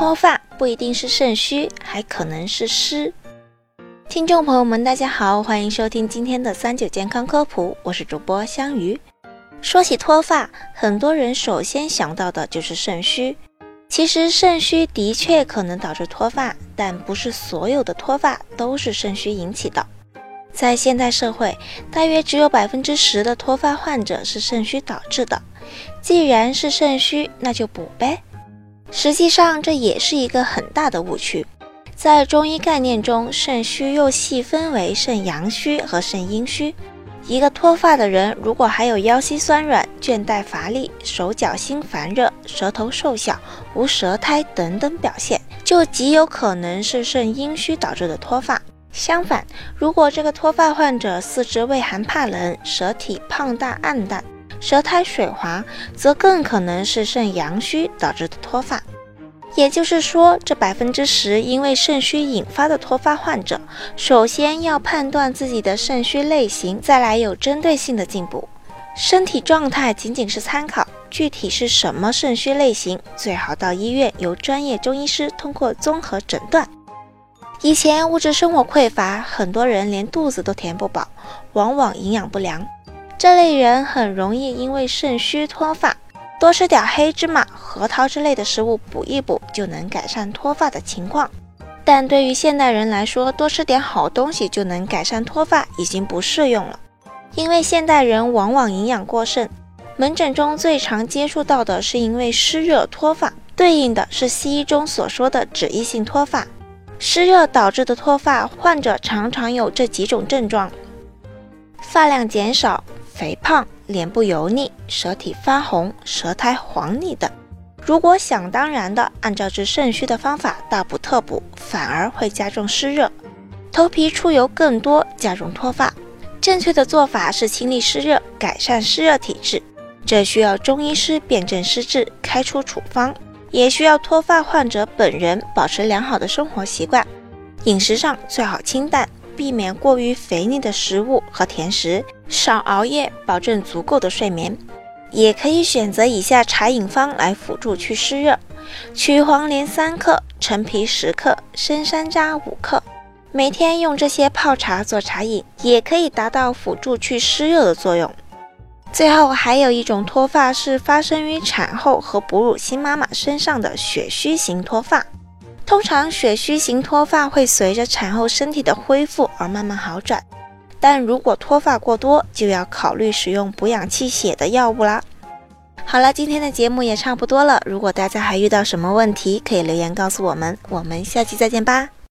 脱发不一定是肾虚，还可能是湿。听众朋友们，大家好，欢迎收听今天的三九健康科普，我是主播香鱼。说起脱发，很多人首先想到的就是肾虚。其实肾虚的确可能导致脱发，但不是所有的脱发都是肾虚引起的。在现代社会，大约只有百分之十的脱发患者是肾虚导致的。既然是肾虚，那就补呗。实际上，这也是一个很大的误区。在中医概念中，肾虚又细分为肾阳虚和肾阴虚。一个脱发的人，如果还有腰膝酸软、倦怠乏力、手脚心烦热、舌头瘦小、无舌苔等等表现，就极有可能是肾阴虚导致的脱发。相反，如果这个脱发患者四肢畏寒怕冷、舌体胖大暗淡、舌苔水滑，则更可能是肾阳虚导致的脱发。也就是说，这百分之十因为肾虚引发的脱发患者，首先要判断自己的肾虚类型，再来有针对性的进补。身体状态仅仅是参考，具体是什么肾虚类型，最好到医院由专业中医师通过综合诊断。以前物质生活匮乏，很多人连肚子都填不饱，往往营养不良，这类人很容易因为肾虚脱发。多吃点黑芝麻、核桃之类的食物补一补，就能改善脱发的情况。但对于现代人来说，多吃点好东西就能改善脱发已经不适用了，因为现代人往往营养过剩。门诊中最常接触到的是因为湿热脱发，对应的是西医中所说的脂溢性脱发。湿热导致的脱发，患者常常有这几种症状：发量减少。肥胖、脸部油腻、舌体发红、舌苔黄腻等。如果想当然的按照治肾虚的方法大补特补，反而会加重湿热，头皮出油更多，加重脱发。正确的做法是清理湿热，改善湿热体质。这需要中医师辨证施治，开出处方，也需要脱发患者本人保持良好的生活习惯，饮食上最好清淡。避免过于肥腻的食物和甜食，少熬夜，保证足够的睡眠。也可以选择以下茶饮方来辅助去湿热：取黄连三克，陈皮十克，生山楂五克。每天用这些泡茶做茶饮，也可以达到辅助去湿热的作用。最后还有一种脱发是发生于产后和哺乳新妈妈身上的血虚型脱发。通常血虚型脱发会随着产后身体的恢复而慢慢好转，但如果脱发过多，就要考虑使用补养气血的药物啦。好了，今天的节目也差不多了，如果大家还遇到什么问题，可以留言告诉我们，我们下期再见吧。